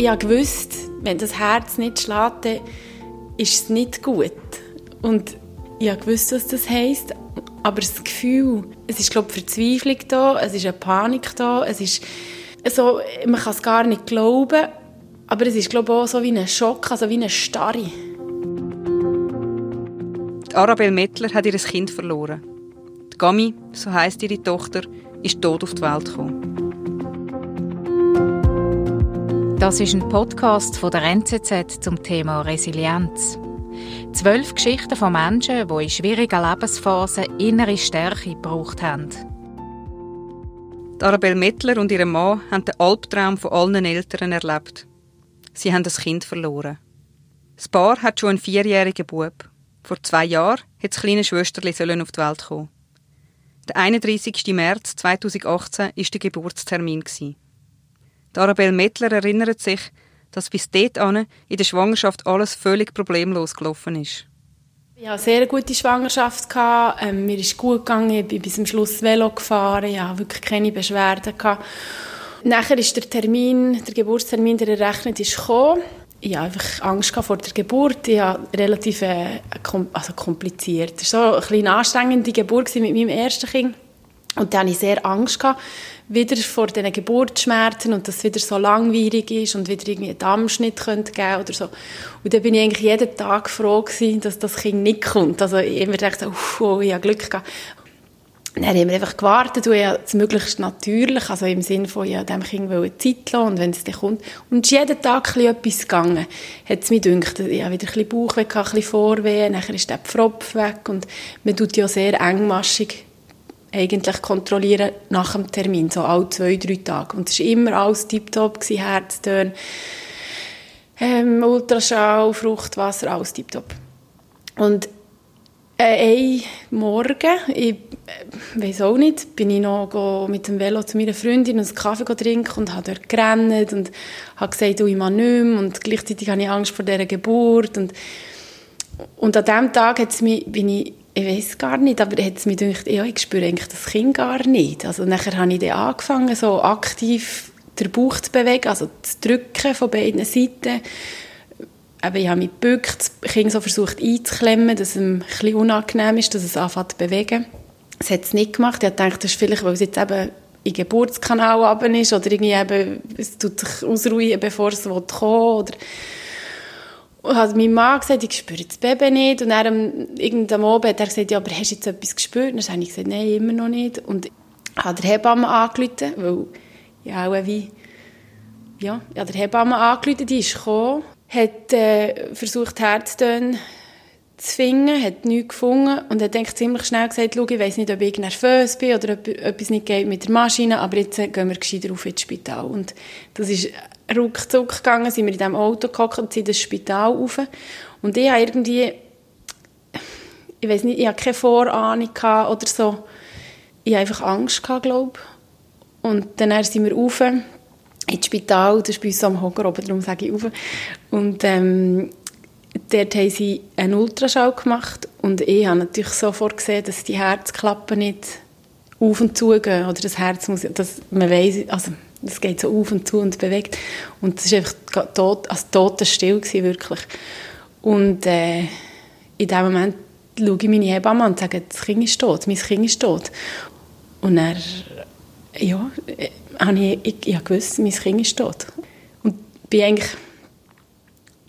ich habe gewusst, wenn das Herz nicht schlägt, ist es nicht gut. Und ich habe gewusst, was das heisst. Aber das Gefühl, es ist, glaube ich, Verzweiflung da, es ist eine Panik da, es ist so, man kann es gar nicht glauben, aber es ist, glaube ich, auch so wie ein Schock, also wie eine Starre. Die Arabelle Mettler hat ihr Kind verloren. Die Gami, so heisst ihre Tochter, ist tot auf die Welt gekommen. Das ist ein Podcast von der NZZ zum Thema Resilienz. Zwölf Geschichten von Menschen, die in schwierigen Lebensphasen innere Stärke gebraucht haben. Die Arabelle Mettler und ihr Mann haben den Albtraum von allen Eltern erlebt. Sie haben das Kind verloren. Das Paar hat schon einen vierjährigen Bub. Vor zwei Jahren hat das kleine Schwesterli auf die Welt kommen. Der 31. März 2018 war der Geburtstermin. Die Arabelle Mettler erinnert sich, dass bis dahin in der Schwangerschaft alles völlig problemlos gelaufen ist. Ich hatte eine sehr gute Schwangerschaft. Ähm, mir ist gut gegangen. Ich bin bis zum Schluss Velo gefahren. Ich hatte wirklich keine Beschwerden. Gehabt. Nachher ist der Termin, der Geburtstermin, der errechnet ist gekommen. Ich hatte einfach Angst vor der Geburt. Ich hatte relativ äh, also kompliziert. Es war so eine anstrengende Geburt mit meinem ersten Kind. Und da hatte ich sehr Angst, gehabt, wieder vor diesen Geburtsschmerzen und dass es wieder so langwierig ist und wieder irgendwie einen Dammschnitt könnte geben oder so. Und dann bin ich eigentlich jeden Tag froh gewesen, dass das Kind nicht kommt. Also ich habe mir gedacht, oh, ich habe Glück gehabt. Dann haben wir einfach gewartet und es möglichst natürlich, also im Sinne von, ja, dem Kind will Zeit lassen und wenn es dann kommt. Und es ist jeden Tag etwas gegangen. Hat es mir gedacht, ich habe wieder ein bisschen Bauchweh, ein bisschen Vorweh, nachher ist der Pfropf weg und man tut ja sehr engmaschig eigentlich kontrollieren nach dem Termin, so alle zwei, drei Tage. Und es war immer alles tiptop, Herztöne, ähm, Ultraschall, Fruchtwasser, alles tiptop. Und äh, ein Morgen, ich äh, weiß auch nicht, bin ich noch mit dem Velo zu meiner Freundin einen Kaffee trinken und habe dort gerannt und habe gesagt, oh, ich mache nicht mehr. und gleichzeitig habe ich Angst vor dieser Geburt und, und an diesem Tag hat's mich, bin ich ich weiß gar nicht, aber es mir gedacht, ja, ich spüre eigentlich das Kind gar nicht. Also nachher habe ich dann angefangen, so aktiv den Bauch zu bewegen, also zu drücken von beiden Seiten. Aber ich habe mich gebückt, das Kind so versucht einzuklemmen, dass es ein bisschen unangenehm ist, dass es anfängt zu bewegen. Das hat es nicht gemacht. Ich dachte, das ist vielleicht, weil es jetzt eben im Geburtskanal ist oder irgendwie eben, es tut sich ausruhen, bevor es kommen will. Und hat mein Mann gesagt, ich spüre das Baby nicht. Und dann irgendeinem Abend hat er gesagt, ja, aber hast du jetzt etwas gespürt? Und dann habe ich gesagt, nein, immer noch nicht. Und hat der Hebamme angerufen, weil ja auch wie, ja, ja der Hebamme angerufen, die ist gekommen, hat äh, versucht, Herztöne zu hat nichts gefunden und hat eigentlich ziemlich schnell gesagt, schau, ich weiss nicht, ob ich nervös bin oder ob etwas nicht geht mit der Maschine, aber jetzt gehen wir gescheiter auf ins Spital. Und das ist ruckzuck gegangen, sind wir in diesem Auto gehockt und sind ins Spital rauf. Und ich habe irgendwie, ich weiß nicht, ich hatte keine Vorahnung oder so. Ich hatte einfach Angst, glaube ich. Und dann sind wir rauf ins Spital, das ist bei uns am Hocker oben, darum sage ich rauf. Und ähm, dort haben sie einen Ultraschall gemacht und ich habe natürlich sofort gesehen, dass die Herzklappen nicht auf und zu gehen oder das Herz muss, dass man weiss, also das geht so auf und zu und bewegt. Und das war einfach tot, also totenstill gewesen, wirklich. Und äh, in dem Moment schaue ich meine Hebamme an und sage, das Kind ist tot, mein Kind ist tot. Und er, ja, äh, ich, ich, ich gewusst, mein Kind ist tot. Und bin eigentlich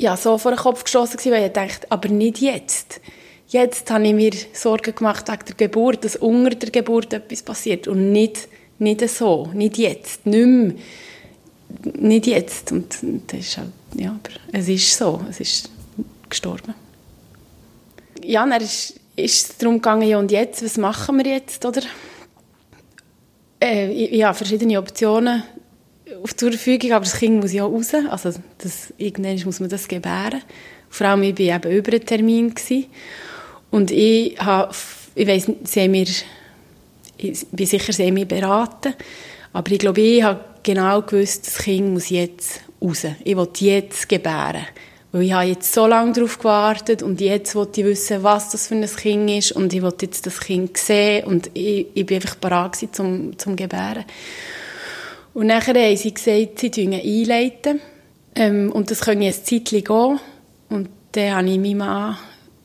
ja, so vor den Kopf geschossen gewesen, weil ich dachte, aber nicht jetzt. Jetzt habe ich mir Sorgen gemacht wegen der Geburt, dass unter der Geburt etwas passiert und nicht nicht so, nicht jetzt, nicht mehr, nicht jetzt. Und das ist halt, ja, aber es ist so, es ist gestorben. Ja, dann ist, ist es darum gegangen, ja und jetzt, was machen wir jetzt, oder? Äh, ich, ich habe verschiedene Optionen zur Verfügung, aber das Kind muss ja raus, also das, irgendwann muss man das gebären. Vor allem, ich war eben über einen Termin gewesen. und ich habe, ich weiss, sie haben mir ich bin sicher sehr mich beraten, aber ich glaube, ich habe genau gewusst, das Kind muss jetzt raus. Ich will jetzt gebären. Weil ich habe jetzt so lange darauf gewartet und jetzt will ich wissen, was das für ein Kind ist und ich will jetzt das Kind sehen und ich, ich bin einfach bereit zum, zum Gebären. Und nachher haben sie gesagt, sie einleiten. Ähm, und das können jetzt Zeitchen gehen. Und dann habe ich meinen Mann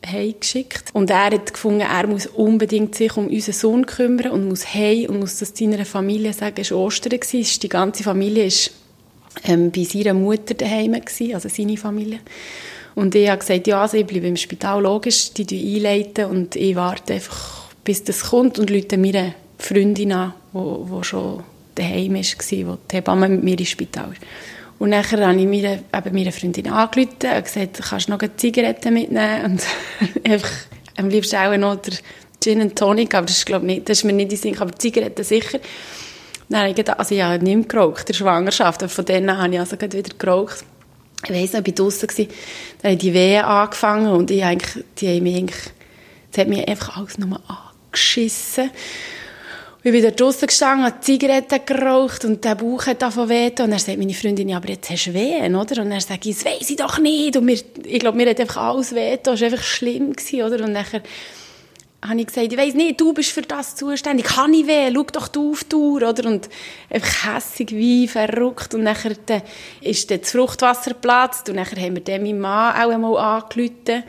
heimgeschickt. Und er hat gefunden, er muss unbedingt sich um unseren Sohn kümmern und muss heim und muss das seiner Familie sagen. Es war Ostern, die ganze Familie war ähm, bei seiner Mutter daheim, gewesen, also seine Familie. Und ich habe gesagt, ja, also ich bleibe im Spital, logisch, die einleiten und ich warte einfach, bis das kommt und Leute mir Freundin an, die schon daheim war, wo die Hebamme mit mir ins Spital ist. Und nachher habe ich meine, eben meine Freundin angerufen und gesagt, kannst du noch eine Zigarette mitnehmen? Und einfach, am liebsten auch noch der Gin and Tonic, aber das ist, glaube nicht, das ist mir nicht in Sinn, aber Zigaretten sicher. Dann ich also ich habe nicht mehr geraucht, der Schwangerschaft, aber von denen habe ich also wieder geraucht. Ich weiss noch, ich war draussen, dann haben die Wehen angefangen und ich eigentlich, die haben mich eigentlich, das hat mich einfach alles nur angeschissen. Ich bin da draussen gestanden, habe Zigaretten geraucht und der Bauch hat davon weh. Und dann sagt meine Freundin, ja, aber jetzt hast du Wehen, oder? Und sage ich, das weiss ich doch nicht. Und mir, ich glaube, mir hat einfach alles weh. Das war einfach schlimm, gewesen, oder? Und nachher habe ich gesagt, ich weiss nicht, du bist für das zuständig. Kann ich weh? Schau doch du auf die Uhr, oder? Und einfach hässig wie verrückt. Und nachher dann ist dann das Fruchtwasser geplatzt. Und nachher haben wir dann meinen Mann auch einmal angerufen.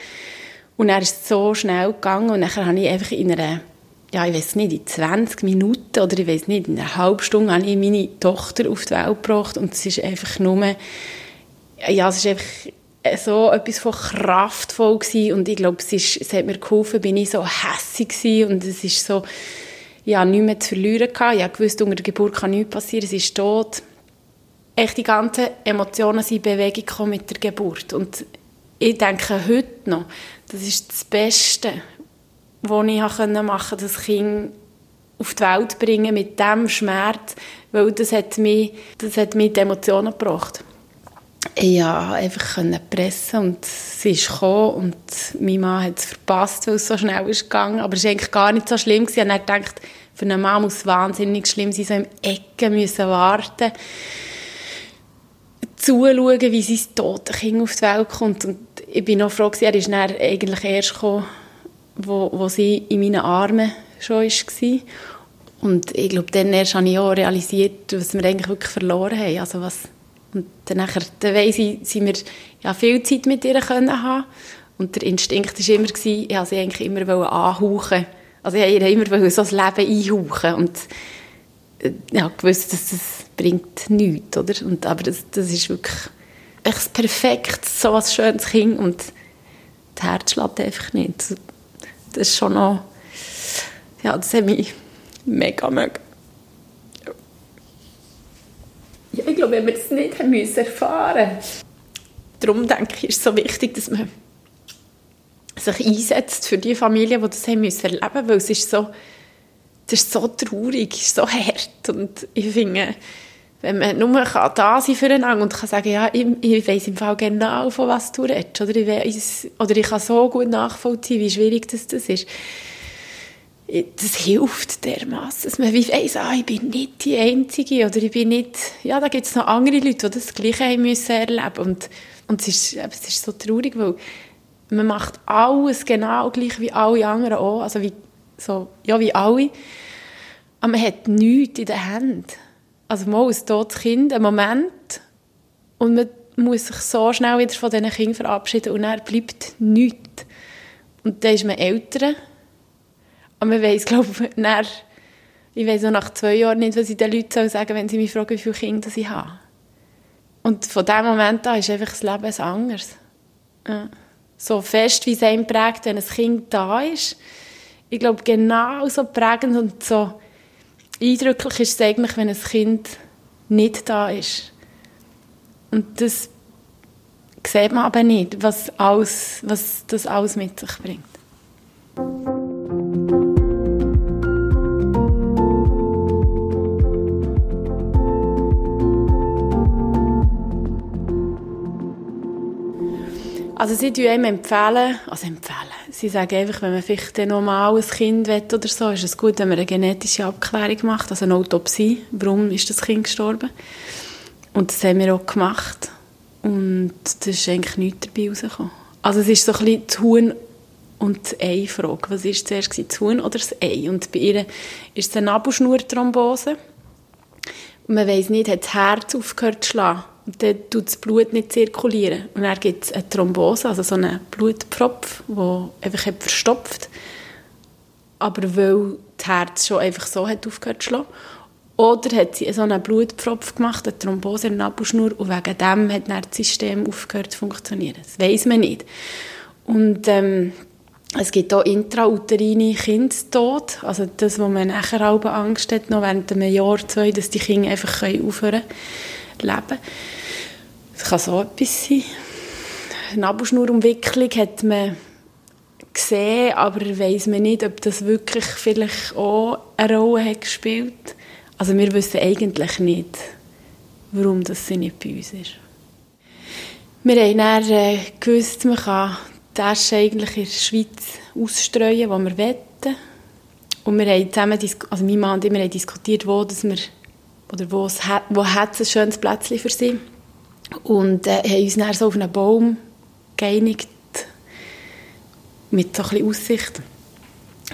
Und er ist so schnell gegangen. Und nachher habe ich einfach in einer ja, ich weiß nicht, in 20 Minuten oder ich weiß nicht, in einer halben Stunde habe ich meine Tochter auf die Welt gebracht und es ist einfach nur, ja, es ist einfach so etwas von kraftvoll gewesen und ich glaube, es, ist, es hat mir geholfen, bin ich so hässig gewesen und es ist so, ja, nichts mehr zu verlieren gehabt. Ich wusste, unter der Geburt kann nichts passieren, es ist tot. Echt die ganzen Emotionen sind in Bewegung gekommen mit der Geburt und ich denke heute noch, das ist das Beste, was ich machen konnte, das Kind auf die Welt bringen mit dem Schmerz, weil das hat mich, das hat mich die Emotionen gebracht. Konnte einfach pressen und sie ist gekommen und mein Mann hat es verpasst, weil es so schnell ist gegangen. Aber es war eigentlich gar nicht so schlimm. Ich habe gedacht, für einen Mann muss es wahnsinnig schlimm sein, so im Ecken müssen warten zuschauen, wie sein tote Kind auf die Welt kommt. Und ich bin noch froh, er ist dann eigentlich erst gekommen, wo, wo sie in meinen Armen schon war. Und ich glaube, dann erst habe ich auch realisiert, was wir eigentlich wirklich verloren haben. Also was, und dann, nachher, dann weiss ich, sind wir ja, viel Zeit mit ihr können haben Und der Instinkt war immer, ich wollte sie eigentlich immer anhauchen. Also ich wollte ihr immer so das Leben einhauchen. Und äh, ja, gewusst, dass das bringt nichts, oder? Und, aber das, das ist wirklich echt perfekt, so ein schönes Kind. Und das Herz schlägt einfach nicht das ist schon noch, ja, das hat mich mega mögen. Ja, ich glaube, wenn wir das nicht haben müssen erfahren darum denke ich, ist es so wichtig, dass man sich einsetzt für die Familien, die das haben müssen erleben, weil es ist so, das ist so traurig, es ist so hart und ich finde, wenn man nur kann da sein füreinander und kann sagen, ja, ich, ich weiss im Fall genau, von was du redest, oder ich, weiss, oder ich kann so gut nachvollziehen, wie schwierig das, das ist. Das hilft dermaßen, dass man weiss, ah, ich bin nicht die Einzige, oder ich bin nicht, ja, da gibt es noch andere Leute, die das Gleiche haben müssen erleben und, und es ist, es ist so traurig, weil man macht alles genau gleich wie alle anderen auch, also wie, so, ja, wie alle, aber man hat nichts in den Händen also mal ein totes Kind, ein Moment und man muss sich so schnell wieder von diesen Kindern verabschieden und dann bleibt nichts. Und dann ist man älter und man weiss, glaube ich, dann, ich weiss noch nach zwei Jahren nicht, was ich den Leuten sagen soll, wenn sie mich fragen, wie viele Kinder sie haben. Und von diesem Moment an ist einfach das Leben anders. Ja. So fest, wie es einem prägt, wenn ein Kind da ist. Ich glaube, genau so prägend und so eindrücklich ist es eigentlich, wenn ein Kind nicht da ist. Und das sieht man aber nicht, was, alles, was das alles mit sich bringt. Also sie empfehlen empfehlen, also empfehlen, sie sagen einfach, wenn man vielleicht noch mal ein Kind will oder so, ist es gut, wenn man eine genetische Abklärung macht, also eine Autopsie, warum ist das Kind gestorben. Und das haben wir auch gemacht. Und da ist eigentlich nichts dabei rausgekommen. Also es ist so ein bisschen die Huhn- und die Ei-Frage. Was war zuerst, das Huhn oder das Ei? Und bei ihr ist es eine Nabelschnurthrombose. Man weiss nicht, hat das Herz aufgehört zu schlagen Und dann tut das Blut nicht zirkulieren. Und dann gibt es eine Thrombose, also so einen Blutpfropf, der einfach verstopft. Aber weil das Herz schon einfach so hat aufgehört zu schlagen. Oder hat sie so einen Blutpfropf gemacht, eine Thrombose in der Nabelschnur, und wegen dem hat das System aufgehört zu funktionieren. Das weiß man nicht. Und ähm, es gibt auch intrauterine Kindstod, also das, wo man nachher auch Angst hat, noch während einem Jahr, zwei, dass die Kinder einfach aufhören zu leben. Das kann so etwas sein. Nabelschnurumwicklung hat man gesehen, aber weiß man nicht, ob das wirklich vielleicht auch eine Rolle hat gespielt also wir wissen eigentlich nicht, warum das nicht bei uns ist. Wir haben dann äh, gewusst, man kann die Asche eigentlich in der Schweiz ausstreuen, wo wir wollen. Und wir haben zusammen, also mein Mann und ich, wir haben diskutiert, wo, dass wir, oder wo, es, wo hat ein schönes Plätzchen für sie. Und äh, haben uns dann so auf einen Baum geeinigt, mit so ein bisschen Aussicht.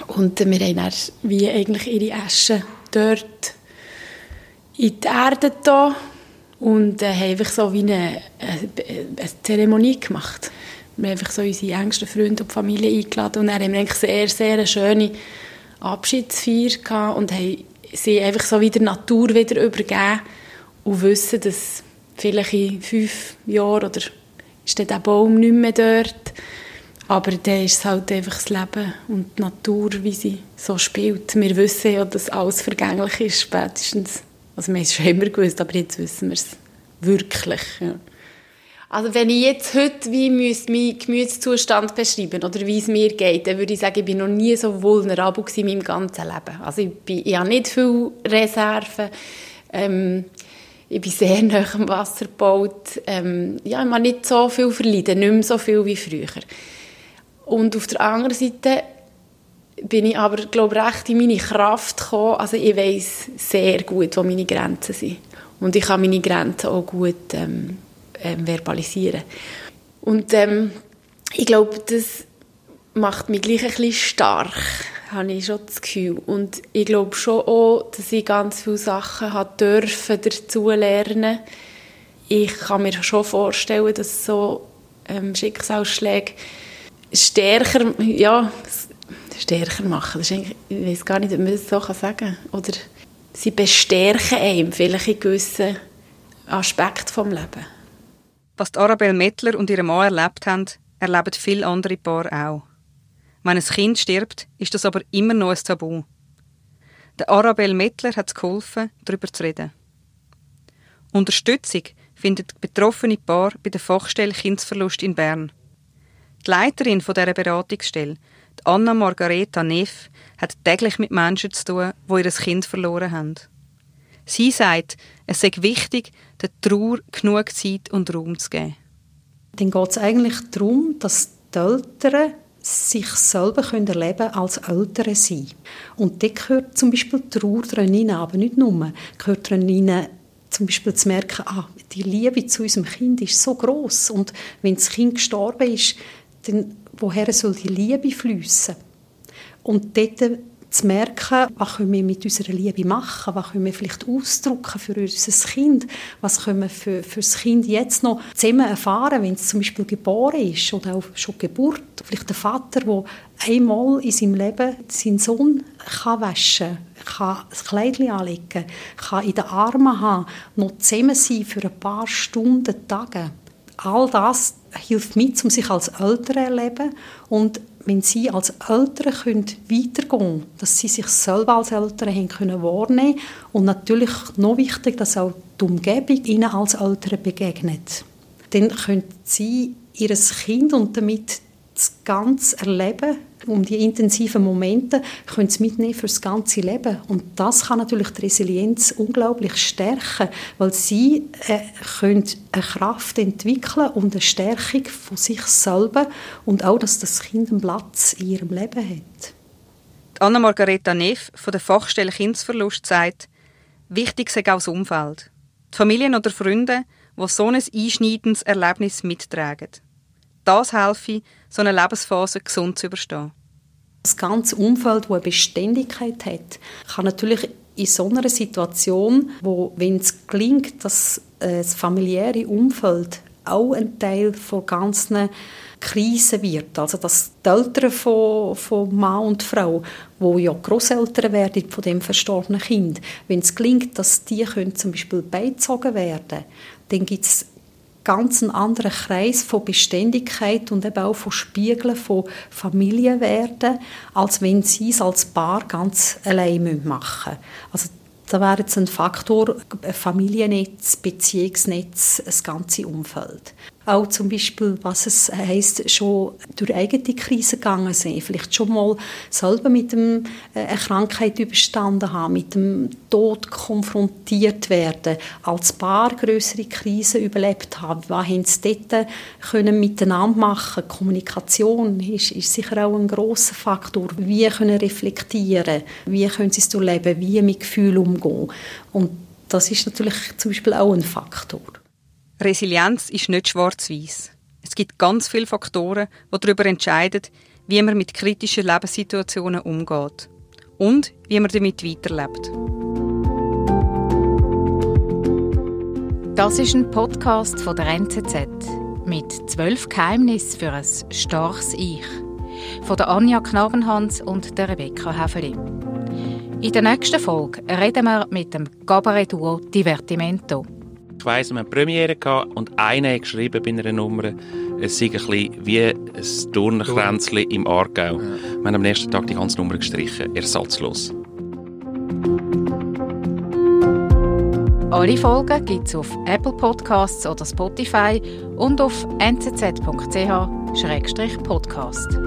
Und äh, wir haben dann wie eigentlich ihre Asche dort in die Erde da und äh, haben einfach so wie eine, eine, eine Zeremonie gemacht. Wir haben einfach so unsere engsten Freunde und Familie eingeladen und dann haben wir eigentlich sehr, sehr eine schöne Abschiedsfeier gehabt und haben sie einfach so wieder Natur wieder übergeben und wissen, dass vielleicht in fünf Jahren oder ist der Baum nicht mehr dort, aber dann ist es halt einfach das Leben und die Natur, wie sie so spielt. Wir wissen ja, dass alles vergänglich ist, spätestens also wir haben es schon immer gewusst, aber jetzt wissen wir es wirklich. Ja. Also wenn ich jetzt heute wie müsste meinen Gemütszustand beschreiben oder wie es mir geht, dann würde ich sagen, ich bin noch nie so vulnerabel in meinem ganzen Leben. Also ich, bin, ich habe nicht viele Reserven. Ähm, ich bin sehr nah am Wasser gebaut. Ähm, ja, ich habe nicht so viel verleiden, nicht mehr so viel wie früher. Und auf der anderen Seite bin ich aber, glaube recht in meine Kraft gekommen. Also ich weiß sehr gut, wo meine Grenzen sind. Und ich kann meine Grenzen auch gut ähm, ähm, verbalisieren. Und ähm, ich glaube, das macht mich gleich ein bisschen stark, habe ich schon das Gefühl. Und ich glaube schon auch, dass ich ganz viele Sachen habe dürfen dazu lernen. Ich kann mir schon vorstellen, dass so ähm, Schicksalsschläge stärker, ja, stärker machen. Das ist ich weiß gar nicht, ob man das so sagen kann. Oder sie bestärken einem vielleicht in gewissen Aspekten des Lebens. Was die Arabelle Mettler und ihre Mann erlebt haben, erleben viele andere Paare auch. Wenn ein Kind stirbt, ist das aber immer noch ein Tabu. Der Arabelle Mettler hat es geholfen, darüber zu reden. Unterstützung findet betroffene Paar bei der Fachstelle Kindsverlust in Bern. Die Leiterin dieser Beratungsstelle Anna Margareta Neff hat täglich mit Menschen zu tun, die ihr Kind verloren haben. Sie sagt, es sei wichtig, der Trauer genug Zeit und Raum zu geben. Dann geht es eigentlich darum, dass die Eltern sich selber können erleben als Eltern sein. Und da gehört zum Beispiel die Trauer drin aber nicht nur. Gehört drin zum Beispiel zu merken, ah, die Liebe zu unserem Kind ist so groß und wenn das Kind gestorben ist, dann woher soll die Liebe fließen? Und dort zu merken, was können wir mit unserer Liebe machen, was können wir vielleicht ausdrücken für unser Kind, was können wir für, für das Kind jetzt noch zusammen erfahren, wenn es zum Beispiel geboren ist oder auch schon Geburt. Vielleicht der Vater, der einmal in seinem Leben seinen Sohn kann waschen kann, das Kleidchen anlegen, kann in den Armen haben, noch zusammen sein für ein paar Stunden, Tage. All das hilft mit, um sich als Eltern zu erleben und wenn sie als Eltern können weitergehen können, dass sie sich selber als Eltern haben können wahrnehmen und natürlich noch wichtig, dass auch die Umgebung ihnen als Eltern begegnet. Dann können sie ihr Kind und damit das ganze Erleben um die intensiven Momente können sie mitnehmen für das ganze Leben. Und das kann natürlich die Resilienz unglaublich stärken, weil sie äh, können eine Kraft entwickeln und eine Stärkung von sich selber und auch, dass das Kind einen Platz in ihrem Leben hat. Anna-Margareta Neff von der Fachstelle Kindsverlust sagt, wichtig sei auch das Umfeld. Die Familien oder Freunde, die so ein einschneidendes Erlebnis mittragen. Das helfe, so eine Lebensphase gesund zu überstehen. Das ganze Umfeld, das eine Beständigkeit hat, kann natürlich in so einer Situation, wo, wenn es gelingt, dass äh, das familiäre Umfeld auch ein Teil von ganzen Krisen wird. Also dass die Eltern von, von Mann und Frau, wo ja Großeltern werden von dem verstorbenen Kind, wenn es gelingt, dass die können zum Beispiel beizogen werden, dann gibt es ganz einen anderen Kreis von Beständigkeit und eben auch von Spiegeln von Familie werden, als wenn sie es als Paar ganz allein machen müssen. Also da wäre jetzt ein Faktor Familiennetz, Beziehungsnetz, das ganze Umfeld. Auch zum Beispiel, was es heisst, schon durch eigene Krisen gegangen sind. Vielleicht schon mal selber mit dem, äh, einer Krankheit überstanden haben, mit dem Tod konfrontiert werden, als Paar größere Krisen überlebt haben. Was haben sie dort können miteinander machen Kommunikation ist, ist sicher auch ein großer Faktor. Wie können reflektieren, wie können sie es durchleben, wie mit Gefühlen umgehen. Und das ist natürlich zum Beispiel auch ein Faktor. Resilienz ist nicht schwarz-weiß. Es gibt ganz viele Faktoren, die darüber entscheiden, wie man mit kritischen Lebenssituationen umgeht und wie man damit weiterlebt. Das ist ein Podcast von der NZZ mit zwölf Geheimnissen für ein starkes Ich von der Anja Knabenhans und der Rebecca Häfeli. In der nächsten Folge reden wir mit dem Cabaret-Duo Divertimento. Ich weiss, wir hatten Premiere und einer hat geschrieben bei einer Nummer, es sei ein bisschen wie ein Turnkränzchen im Aargau. Ja. Wir haben am nächsten Tag die ganze Nummer gestrichen, ersatzlos. Alle Folgen gibt es auf Apple Podcasts oder Spotify und auf nczch podcast